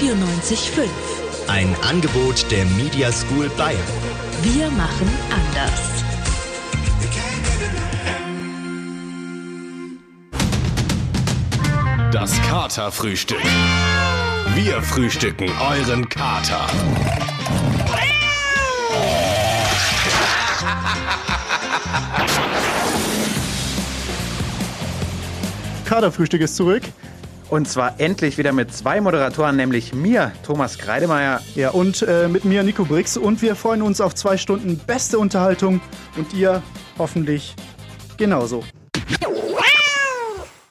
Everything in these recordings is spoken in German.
94.5. Ein Angebot der Media School Bayern. Wir machen anders. Das Katerfrühstück. Wir frühstücken euren Kater. Kaderfrühstück ist zurück. Und zwar endlich wieder mit zwei Moderatoren, nämlich mir, Thomas Kreidemeier. Ja, und äh, mit mir, Nico Brix. Und wir freuen uns auf zwei Stunden beste Unterhaltung und ihr hoffentlich genauso.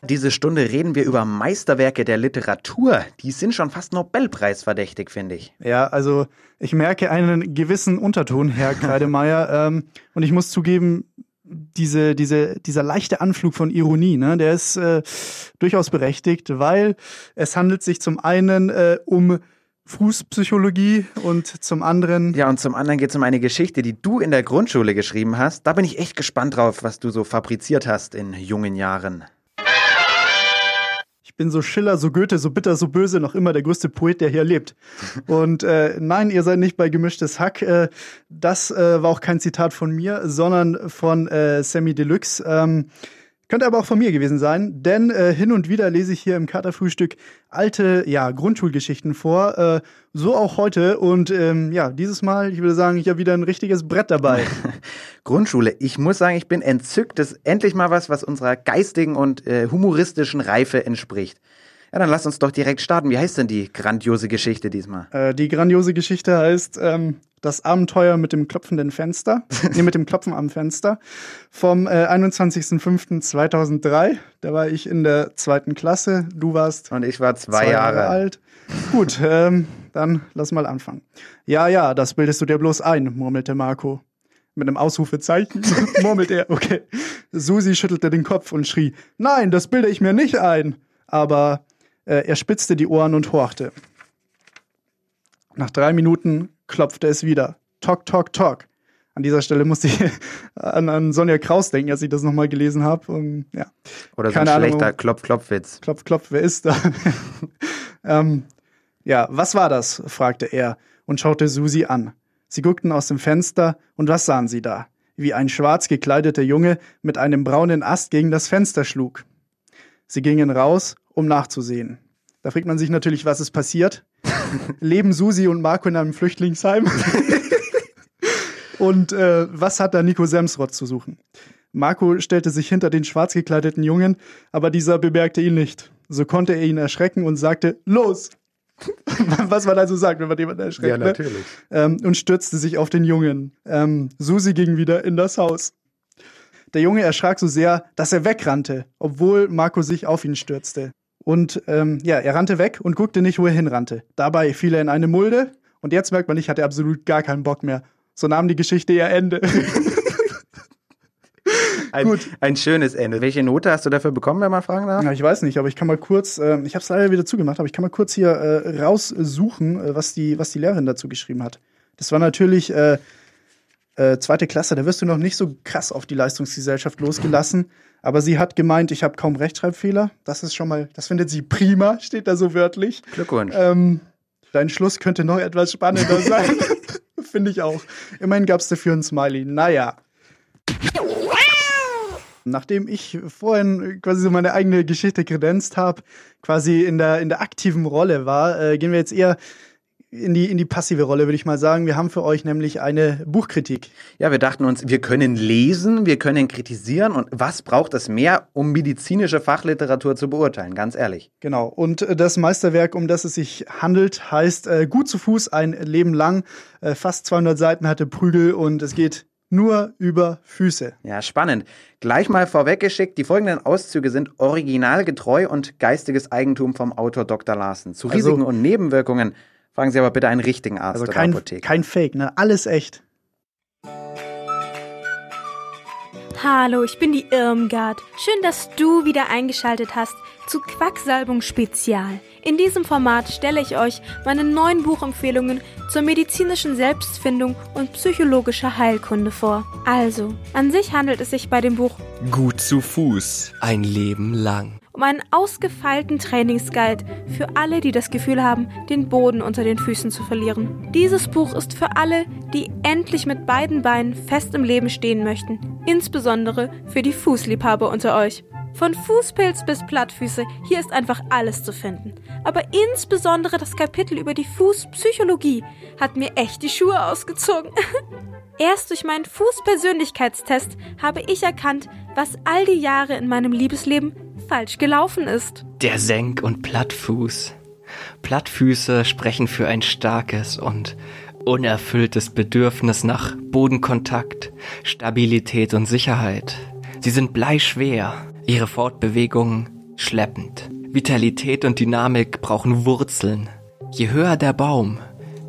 Diese Stunde reden wir über Meisterwerke der Literatur. Die sind schon fast Nobelpreisverdächtig, finde ich. Ja, also ich merke einen gewissen Unterton, Herr Kreidemeier. ähm, und ich muss zugeben, diese, diese, dieser leichte Anflug von Ironie, ne, der ist äh, durchaus berechtigt, weil es handelt sich zum einen äh, um Fußpsychologie und zum anderen. Ja, und zum anderen geht es um eine Geschichte, die du in der Grundschule geschrieben hast. Da bin ich echt gespannt drauf, was du so fabriziert hast in jungen Jahren. Bin so Schiller, so Goethe, so bitter, so böse, noch immer der größte Poet, der hier lebt. Und äh, nein, ihr seid nicht bei gemischtes Hack. Äh, das äh, war auch kein Zitat von mir, sondern von äh, Sammy Deluxe. Ähm, könnte aber auch von mir gewesen sein, denn äh, hin und wieder lese ich hier im Katerfrühstück alte ja, Grundschulgeschichten vor. Äh, so auch heute. Und ähm, ja, dieses Mal, ich würde sagen, ich habe wieder ein richtiges Brett dabei. Grundschule. Ich muss sagen, ich bin entzückt. Das ist endlich mal was, was unserer geistigen und äh, humoristischen Reife entspricht. Ja, dann lass uns doch direkt starten. Wie heißt denn die grandiose Geschichte diesmal? Äh, die grandiose Geschichte heißt ähm, Das Abenteuer mit dem klopfenden Fenster. nee, mit dem Klopfen am Fenster. Vom äh, 21.05.2003. Da war ich in der zweiten Klasse. Du warst. Und ich war zwei, zwei Jahre. Jahre alt. Gut, ähm, dann lass mal anfangen. Ja, ja, das bildest du dir bloß ein, murmelte Marco. Mit einem Ausrufezeichen murmelt er. Okay. Susi schüttelte den Kopf und schrie: Nein, das bilde ich mir nicht ein. Aber äh, er spitzte die Ohren und horchte. Nach drei Minuten klopfte es wieder. Tok, tok, tok. An dieser Stelle musste ich an, an Sonja Kraus denken, als ich das nochmal gelesen habe. Ja. Oder so ein Keine schlechter Klopf-Klopf-Witz. Klopf, klopf, wer ist da? ähm, ja, was war das? fragte er und schaute Susi an. Sie guckten aus dem Fenster und was sahen sie da? Wie ein schwarz gekleideter Junge mit einem braunen Ast gegen das Fenster schlug. Sie gingen raus, um nachzusehen. Da fragt man sich natürlich, was ist passiert. Leben Susi und Marco in einem Flüchtlingsheim? und äh, was hat da Nico Semsrott zu suchen? Marco stellte sich hinter den schwarz gekleideten Jungen, aber dieser bemerkte ihn nicht. So konnte er ihn erschrecken und sagte, los! was man also sagt, wenn man jemanden erschreckt. Ja, ne? natürlich. Ne? Und stürzte sich auf den Jungen. Ähm, Susi ging wieder in das Haus. Der Junge erschrak so sehr, dass er wegrannte, obwohl Marco sich auf ihn stürzte. Und ähm, ja, er rannte weg und guckte nicht, wo er hinrannte. Dabei fiel er in eine Mulde und jetzt merkt man, ich hatte absolut gar keinen Bock mehr. So nahm die Geschichte ihr Ende. ein, Gut. ein schönes Ende. Welche Note hast du dafür bekommen, wenn man fragen darf? Ja, ich weiß nicht, aber ich kann mal kurz, äh, ich habe es leider wieder zugemacht, aber ich kann mal kurz hier äh, raussuchen, äh, was, die, was die Lehrerin dazu geschrieben hat. Das war natürlich äh, äh, zweite Klasse, da wirst du noch nicht so krass auf die Leistungsgesellschaft losgelassen. Aber sie hat gemeint, ich habe kaum Rechtschreibfehler. Das ist schon mal, das findet sie prima, steht da so wörtlich. Glückwunsch. Ähm, dein Schluss könnte noch etwas spannender sein. Finde ich auch. Immerhin gab es dafür ein Smiley. Naja. Nachdem ich vorhin quasi so meine eigene Geschichte kredenzt habe, quasi in der, in der aktiven Rolle war, äh, gehen wir jetzt eher in die, in die passive Rolle, würde ich mal sagen. Wir haben für euch nämlich eine Buchkritik. Ja, wir dachten uns, wir können lesen, wir können kritisieren und was braucht es mehr, um medizinische Fachliteratur zu beurteilen, ganz ehrlich. Genau. Und äh, das Meisterwerk, um das es sich handelt, heißt äh, Gut zu Fuß ein Leben lang. Äh, fast 200 Seiten hatte Prügel und es geht nur über Füße. Ja, spannend. Gleich mal vorweggeschickt, die folgenden Auszüge sind originalgetreu und geistiges Eigentum vom Autor Dr. Larsen. Zu also Risiken also, und Nebenwirkungen Fragen Sie aber bitte einen richtigen Arzt also kein, oder Apotheker. Kein Fake, ne? Alles echt. Hallo, ich bin die Irmgard. Schön, dass du wieder eingeschaltet hast zu Quacksalbung Spezial. In diesem Format stelle ich euch meine neuen Buchempfehlungen zur medizinischen Selbstfindung und psychologischer Heilkunde vor. Also, an sich handelt es sich bei dem Buch Gut zu Fuß, ein Leben lang um einen ausgefeilten Trainingsguide für alle, die das Gefühl haben, den Boden unter den Füßen zu verlieren. Dieses Buch ist für alle, die endlich mit beiden Beinen fest im Leben stehen möchten, insbesondere für die Fußliebhaber unter euch. Von Fußpilz bis Plattfüße, hier ist einfach alles zu finden. Aber insbesondere das Kapitel über die Fußpsychologie hat mir echt die Schuhe ausgezogen. Erst durch meinen Fußpersönlichkeitstest habe ich erkannt, was all die Jahre in meinem Liebesleben falsch gelaufen ist. Der Senk- und Plattfuß. Plattfüße sprechen für ein starkes und unerfülltes Bedürfnis nach Bodenkontakt, Stabilität und Sicherheit. Sie sind bleischwer, ihre Fortbewegungen schleppend. Vitalität und Dynamik brauchen Wurzeln. Je höher der Baum,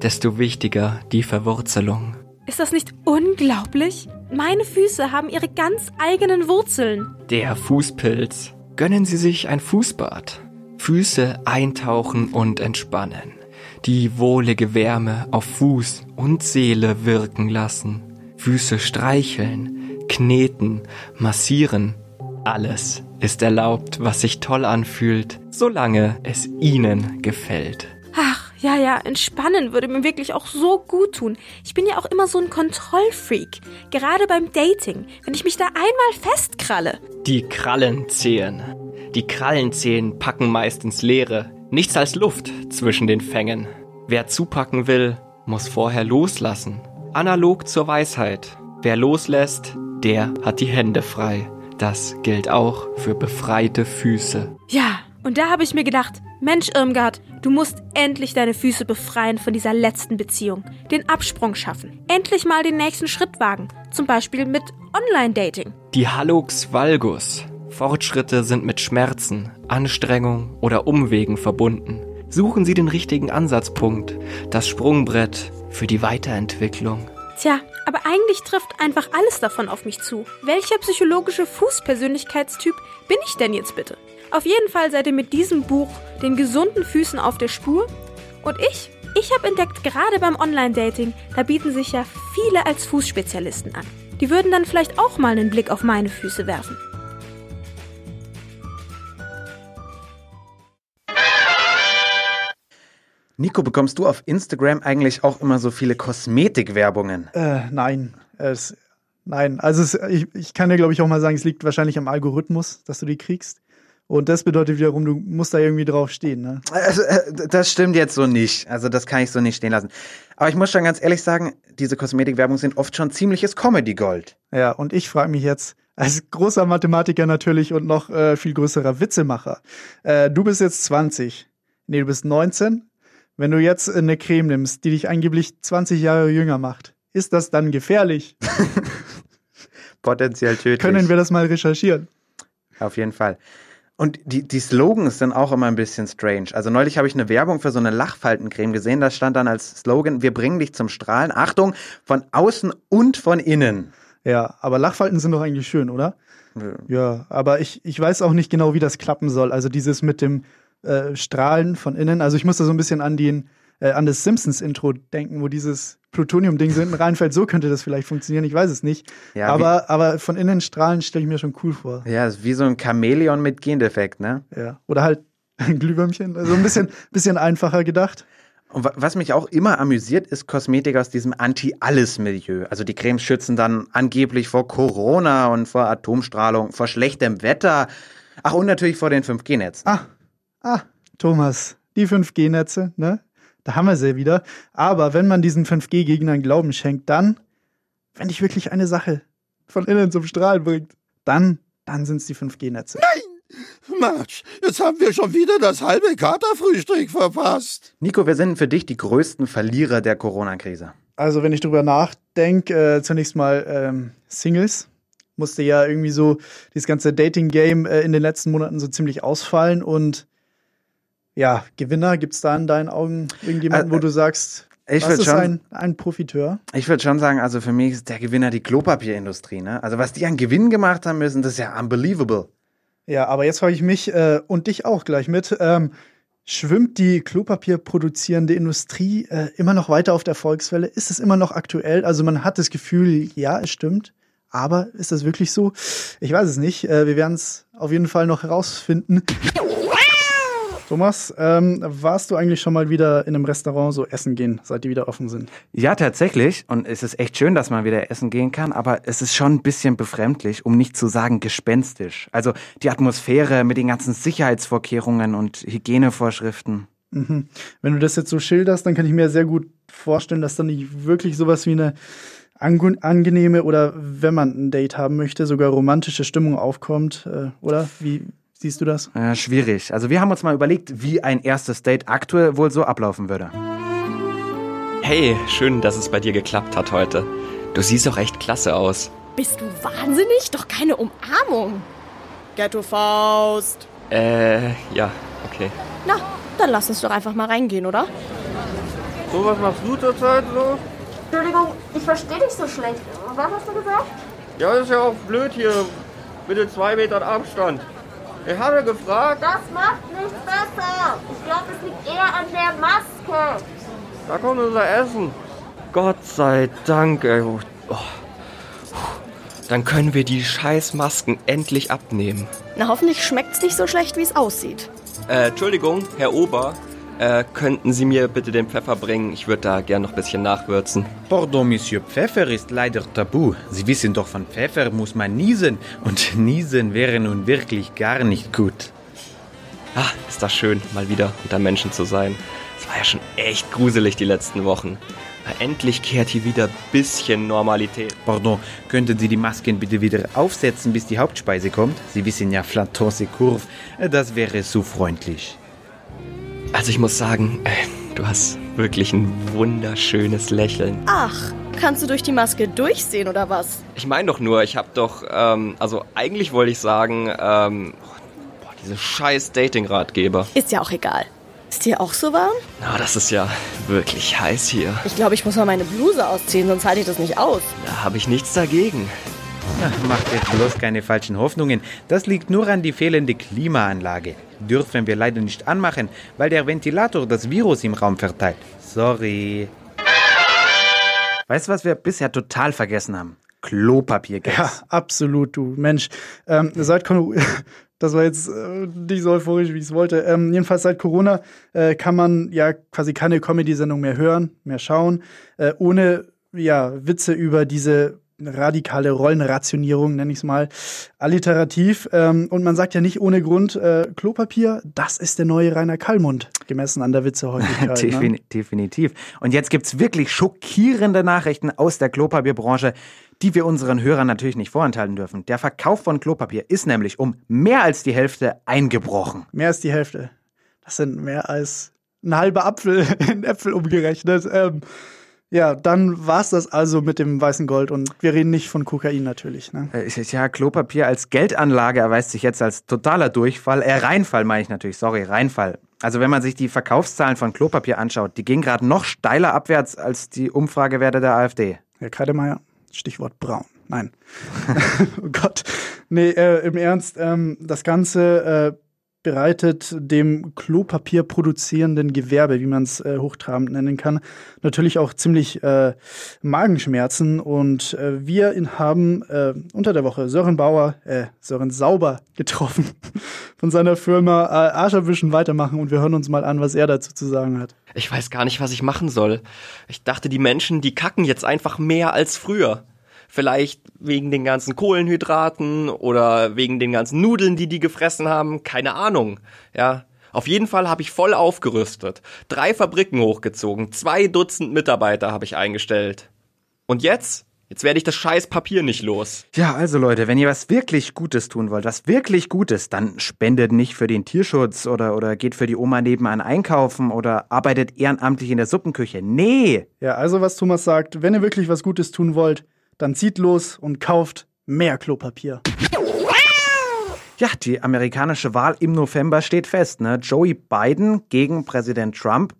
desto wichtiger die Verwurzelung. Ist das nicht unglaublich? Meine Füße haben ihre ganz eigenen Wurzeln. Der Fußpilz. Gönnen Sie sich ein Fußbad. Füße eintauchen und entspannen. Die wohlige Wärme auf Fuß und Seele wirken lassen. Füße streicheln, kneten, massieren. Alles ist erlaubt, was sich toll anfühlt, solange es Ihnen gefällt. Ja, ja, entspannen würde mir wirklich auch so gut tun. Ich bin ja auch immer so ein Kontrollfreak. Gerade beim Dating, wenn ich mich da einmal festkralle. Die Krallenzehen. Die Krallenzehen packen meistens Leere. Nichts als Luft zwischen den Fängen. Wer zupacken will, muss vorher loslassen. Analog zur Weisheit. Wer loslässt, der hat die Hände frei. Das gilt auch für befreite Füße. Ja, und da habe ich mir gedacht, Mensch Irmgard, du musst endlich deine Füße befreien von dieser letzten Beziehung, den Absprung schaffen, endlich mal den nächsten Schritt wagen, zum Beispiel mit Online-Dating. Die Hallux valgus. Fortschritte sind mit Schmerzen, Anstrengung oder Umwegen verbunden. Suchen Sie den richtigen Ansatzpunkt, das Sprungbrett für die Weiterentwicklung. Tja, aber eigentlich trifft einfach alles davon auf mich zu. Welcher psychologische Fußpersönlichkeitstyp bin ich denn jetzt bitte? Auf jeden Fall seid ihr mit diesem Buch den gesunden Füßen auf der Spur. Und ich? Ich habe entdeckt, gerade beim Online-Dating, da bieten sich ja viele als Fußspezialisten an. Die würden dann vielleicht auch mal einen Blick auf meine Füße werfen. Nico, bekommst du auf Instagram eigentlich auch immer so viele Kosmetikwerbungen? Äh, nein. Es, nein. Also es, ich, ich kann dir, glaube ich, auch mal sagen, es liegt wahrscheinlich am Algorithmus, dass du die kriegst. Und das bedeutet wiederum, du musst da irgendwie drauf stehen. Ne? Also, äh, das stimmt jetzt so nicht. Also das kann ich so nicht stehen lassen. Aber ich muss schon ganz ehrlich sagen, diese Kosmetikwerbungen sind oft schon ziemliches Comedy-Gold. Ja, und ich frage mich jetzt, als großer Mathematiker natürlich und noch äh, viel größerer Witzemacher, äh, du bist jetzt 20. Nee, du bist 19. Wenn du jetzt eine Creme nimmst, die dich angeblich 20 Jahre jünger macht, ist das dann gefährlich? Potenziell tödlich. Können wir das mal recherchieren? Auf jeden Fall. Und die, die Slogans sind auch immer ein bisschen strange. Also neulich habe ich eine Werbung für so eine Lachfaltencreme gesehen. Da stand dann als Slogan, wir bringen dich zum Strahlen. Achtung, von außen und von innen. Ja, aber Lachfalten sind doch eigentlich schön, oder? Ja. Ja, aber ich, ich weiß auch nicht genau, wie das klappen soll. Also dieses mit dem äh, Strahlen von innen. Also ich musste so ein bisschen an den äh, an das Simpsons-Intro denken, wo dieses Plutonium-Ding so hinten reinfällt. So könnte das vielleicht funktionieren, ich weiß es nicht. Ja, aber, aber von innen strahlen stelle ich mir schon cool vor. Ja, ist wie so ein Chamäleon mit Gendefekt, ne? Ja. Oder halt ein Glühwürmchen. Also ein bisschen, bisschen einfacher gedacht. Und wa- was mich auch immer amüsiert, ist Kosmetik aus diesem Anti-Alles-Milieu. Also die Cremes schützen dann angeblich vor Corona und vor Atomstrahlung, vor schlechtem Wetter. Ach, und natürlich vor den 5G-Netzen. Ah, ah, Thomas, die 5G-Netze, ne? Da haben wir sie wieder. Aber wenn man diesen 5G-Gegnern Glauben schenkt, dann, wenn dich wirklich eine Sache von innen zum Strahlen bringt, dann, dann sind es die 5G-Netze. Mensch, jetzt haben wir schon wieder das halbe Katerfrühstück verpasst. Nico, wer sind für dich die größten Verlierer der Corona-Krise? Also, wenn ich drüber nachdenke, äh, zunächst mal ähm, Singles. Musste ja irgendwie so dieses ganze Dating-Game äh, in den letzten Monaten so ziemlich ausfallen. Und ja, Gewinner, gibt es da in deinen Augen irgendjemanden, Äh, wo du sagst, Ich das würde ist schon, ein, ein Profiteur? ich würd schon sagen, also für mich ist der Gewinner die Klopapierindustrie. Ne? Also was die an Gewinn gemacht haben müssen, das ist ja unbelievable. Ja, aber jetzt frage ich mich äh, und dich auch gleich mit. Ähm, schwimmt die Klopapier produzierende Industrie äh, immer noch weiter auf der Erfolgswelle? Ist es immer noch aktuell? Also man hat das Gefühl, ja, es stimmt, Aber ist das wirklich so? Ich weiß es nicht. Äh, wir werden es auf jeden Fall noch herausfinden. Thomas, ähm, warst du eigentlich schon mal wieder in einem Restaurant so essen gehen, seit die wieder offen sind? Ja, tatsächlich. Und es ist echt schön, dass man wieder essen gehen kann, aber es ist schon ein bisschen befremdlich, um nicht zu sagen gespenstisch. Also die Atmosphäre mit den ganzen Sicherheitsvorkehrungen und Hygienevorschriften. Mhm. Wenn du das jetzt so schilderst, dann kann ich mir sehr gut vorstellen, dass da nicht wirklich sowas wie eine ange- angenehme oder wenn man ein Date haben möchte, sogar romantische Stimmung aufkommt, äh, oder? Wie siehst du das? Ja, schwierig. Also wir haben uns mal überlegt, wie ein erstes Date aktuell wohl so ablaufen würde. Hey, schön, dass es bei dir geklappt hat heute. Du siehst auch echt klasse aus. Bist du wahnsinnig? Doch keine Umarmung. Ghetto-Faust. Äh, ja, okay. Na, dann lass uns doch einfach mal reingehen, oder? So, was machst du zurzeit so? Entschuldigung, ich verstehe dich so schlecht. Was hast du gesagt? Ja, ist ja auch blöd hier mit den zwei Metern Abstand. Ich habe gefragt, Das macht nichts besser. Ich glaube, es liegt eher an der Maske. da kommt unser Essen. Gott sei Dank, ey. Oh. Dann können wir die Scheißmasken endlich abnehmen. Na, hoffentlich schmeckt's nicht so schlecht, wie es aussieht. Äh, Entschuldigung, Herr Ober. Äh, könnten Sie mir bitte den Pfeffer bringen? Ich würde da gern noch ein bisschen nachwürzen. Pardon, Monsieur, Pfeffer ist leider tabu. Sie wissen doch, von Pfeffer muss man niesen. Und niesen wäre nun wirklich gar nicht gut. Ah, ist das schön, mal wieder unter Menschen zu sein. Es war ja schon echt gruselig die letzten Wochen. Aber endlich kehrt hier wieder bisschen Normalität. Pardon, könnten Sie die Masken bitte wieder aufsetzen, bis die Hauptspeise kommt? Sie wissen ja, Flatons et Courve. Das wäre so freundlich. Also ich muss sagen, äh, du hast wirklich ein wunderschönes Lächeln. Ach, kannst du durch die Maske durchsehen oder was? Ich meine doch nur, ich habe doch, ähm, also eigentlich wollte ich sagen, ähm, boah, diese scheiß Dating-Ratgeber. Ist ja auch egal. Ist dir auch so warm? Na, das ist ja wirklich heiß hier. Ich glaube, ich muss mal meine Bluse ausziehen, sonst halte ich das nicht aus. Da habe ich nichts dagegen. Macht jetzt bloß keine falschen Hoffnungen. Das liegt nur an die fehlende Klimaanlage. Dürfen wir leider nicht anmachen, weil der Ventilator das Virus im Raum verteilt. Sorry. Weißt du, was wir bisher total vergessen haben? Klopapier, Ja, absolut, du Mensch. Ähm, seit Corona, das war jetzt äh, nicht so euphorisch, wie ich es wollte. Ähm, jedenfalls seit Corona äh, kann man ja quasi keine Comedy-Sendung mehr hören, mehr schauen, äh, ohne ja Witze über diese radikale Rollenrationierung, nenne ich es mal, alliterativ. Ähm, und man sagt ja nicht ohne Grund, äh, Klopapier, das ist der neue Rainer Kallmund, gemessen an der Witzehäufigkeit. ne? Defin definitiv. Und jetzt gibt's wirklich schockierende Nachrichten aus der Klopapierbranche, die wir unseren Hörern natürlich nicht vorenthalten dürfen. Der Verkauf von Klopapier ist nämlich um mehr als die Hälfte eingebrochen. Mehr als die Hälfte. Das sind mehr als ein halber Apfel in Äpfel umgerechnet. Ähm, ja, dann war's das also mit dem weißen Gold und wir reden nicht von Kokain natürlich. Ne? Äh, Ja, Klopapier als Geldanlage erweist sich jetzt als totaler Durchfall. Äh, Reinfall meine ich natürlich, sorry, Reinfall. Also wenn man sich die Verkaufszahlen von Klopapier anschaut, die gehen gerade noch steiler abwärts als die Umfragewerte der AfD. Herr Kreidemeier, Stichwort braun. Nein. oh Gott. Nee, äh, im Ernst, ähm, das Ganze äh, bereitet dem Klopapier produzierenden Gewerbe, wie man es äh, hochtrabend nennen kann, natürlich auch ziemlich äh, Magenschmerzen. Und äh, wir ihn haben äh, unter der Woche Sören Bauer, äh, Sören Sauber getroffen von seiner Firma äh, Arscherwischen weitermachen und wir hören uns mal an, was er dazu zu sagen hat. Ich weiß gar nicht, was ich machen soll. Ich dachte, die Menschen, die kacken jetzt einfach mehr als früher. Vielleicht wegen den ganzen Kohlenhydraten oder wegen den ganzen Nudeln, die die gefressen haben. Keine Ahnung. Ja. Auf jeden Fall habe ich voll aufgerüstet. Drei Fabriken hochgezogen. Zwei Dutzend Mitarbeiter habe ich eingestellt. Und jetzt? Jetzt werde ich das scheiß Papier nicht los. Ja, also Leute, wenn ihr was wirklich Gutes tun wollt, was wirklich Gutes, dann spendet nicht für den Tierschutz oder, oder geht für die Oma nebenan einkaufen oder arbeitet ehrenamtlich in der Suppenküche. Nee! Ja, also was Thomas sagt, wenn ihr wirklich was Gutes tun wollt, dann zieht los und kauft mehr Klopapier. Ja, die amerikanische Wahl im November steht fest. Ne? Joey Biden gegen Präsident Trump.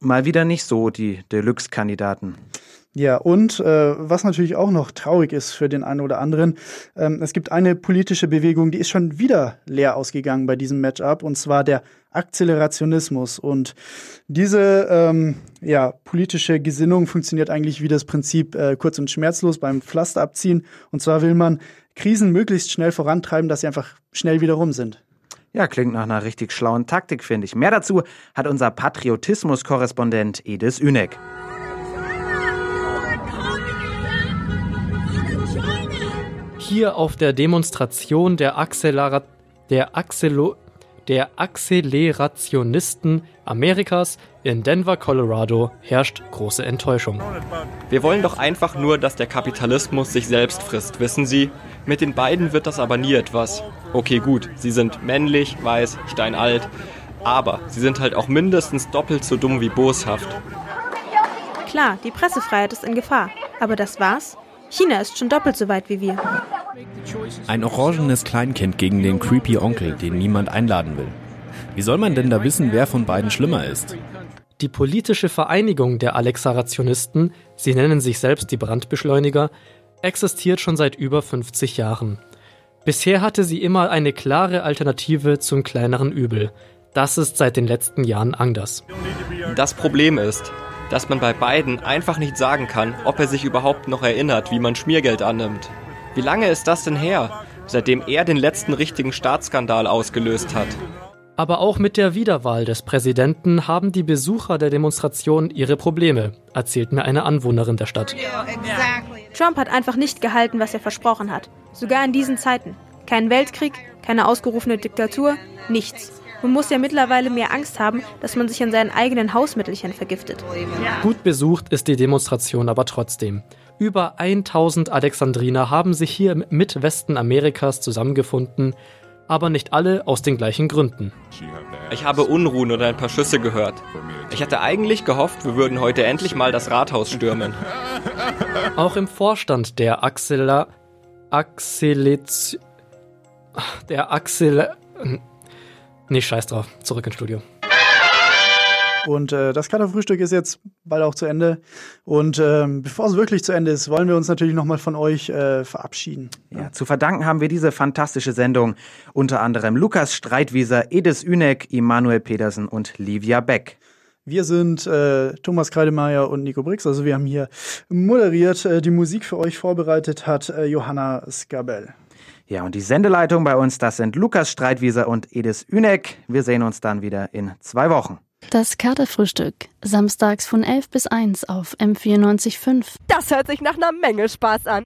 Mal wieder nicht so die Deluxe-Kandidaten. Ja, und äh, was natürlich auch noch traurig ist für den einen oder anderen, ähm, es gibt eine politische Bewegung, die ist schon wieder leer ausgegangen bei diesem Matchup, und zwar der Akzelerationismus. Und diese ähm, ja, politische Gesinnung funktioniert eigentlich wie das Prinzip äh, kurz und schmerzlos beim Pflaster abziehen. Und zwar will man Krisen möglichst schnell vorantreiben, dass sie einfach schnell wieder rum sind. Ja, klingt nach einer richtig schlauen Taktik, finde ich. Mehr dazu hat unser Patriotismus-Korrespondent Edis Ünek. Hier auf der Demonstration der, Accelera der, Accelo der Accelerationisten Amerikas in Denver, Colorado herrscht große Enttäuschung. Wir wollen doch einfach nur, dass der Kapitalismus sich selbst frisst, wissen Sie? Mit den beiden wird das aber nie etwas. Okay, gut, sie sind männlich, weiß, steinalt, aber sie sind halt auch mindestens doppelt so dumm wie boshaft. Klar, die Pressefreiheit ist in Gefahr. Aber das war's? China ist schon doppelt so weit wie wir. Ein orangenes Kleinkind gegen den creepy Onkel, den niemand einladen will. Wie soll man denn da wissen, wer von beiden schlimmer ist? Die politische Vereinigung der Alexarationisten, sie nennen sich selbst die Brandbeschleuniger, existiert schon seit über 50 Jahren. Bisher hatte sie immer eine klare Alternative zum kleineren Übel. Das ist seit den letzten Jahren anders. Das Problem ist, dass man bei beiden einfach nicht sagen kann, ob er sich überhaupt noch erinnert, wie man Schmiergeld annimmt. Wie lange ist das denn her, seitdem er den letzten richtigen Staatsskandal ausgelöst hat? Aber auch mit der Wiederwahl des Präsidenten haben die Besucher der Demonstration ihre Probleme, erzählt mir eine Anwohnerin der Stadt. Trump hat einfach nicht gehalten, was er versprochen hat. Sogar in diesen Zeiten. Kein Weltkrieg, keine ausgerufene Diktatur, nichts. Man muss ja mittlerweile mehr Angst haben, dass man sich an seinen eigenen Hausmittelchen vergiftet. Gut besucht ist die Demonstration aber trotzdem. Über 1000 Alexandriner haben sich hier im Mitwesten Amerikas zusammengefunden, aber nicht alle aus den gleichen Gründen. Ich habe Unruhen oder ein paar Schüsse gehört. Ich hatte eigentlich gehofft, wir würden heute endlich mal das Rathaus stürmen. Auch im Vorstand der Axela Axelitz der Axel Nee, scheiß drauf. Zurück ins Studio. Und äh, das Katerfrühstück ist jetzt bald auch zu Ende. Und ähm, bevor es wirklich zu Ende ist, wollen wir uns natürlich nochmal von euch äh, verabschieden. Ja, zu verdanken haben wir diese fantastische Sendung unter anderem Lukas Streitwieser, Edis Ünek, Immanuel Pedersen und Livia Beck. Wir sind äh, Thomas Kreidemeier und Nico Brix. Also wir haben hier moderiert. Äh, die Musik für euch vorbereitet hat äh, Johanna Skabel. Ja, und die Sendeleitung bei uns, das sind Lukas Streitwieser und Edis Ünek. Wir sehen uns dann wieder in zwei Wochen. Das Katerfrühstück. Samstags von 11 bis 1 auf M94.5. Das hört sich nach einer Menge Spaß an.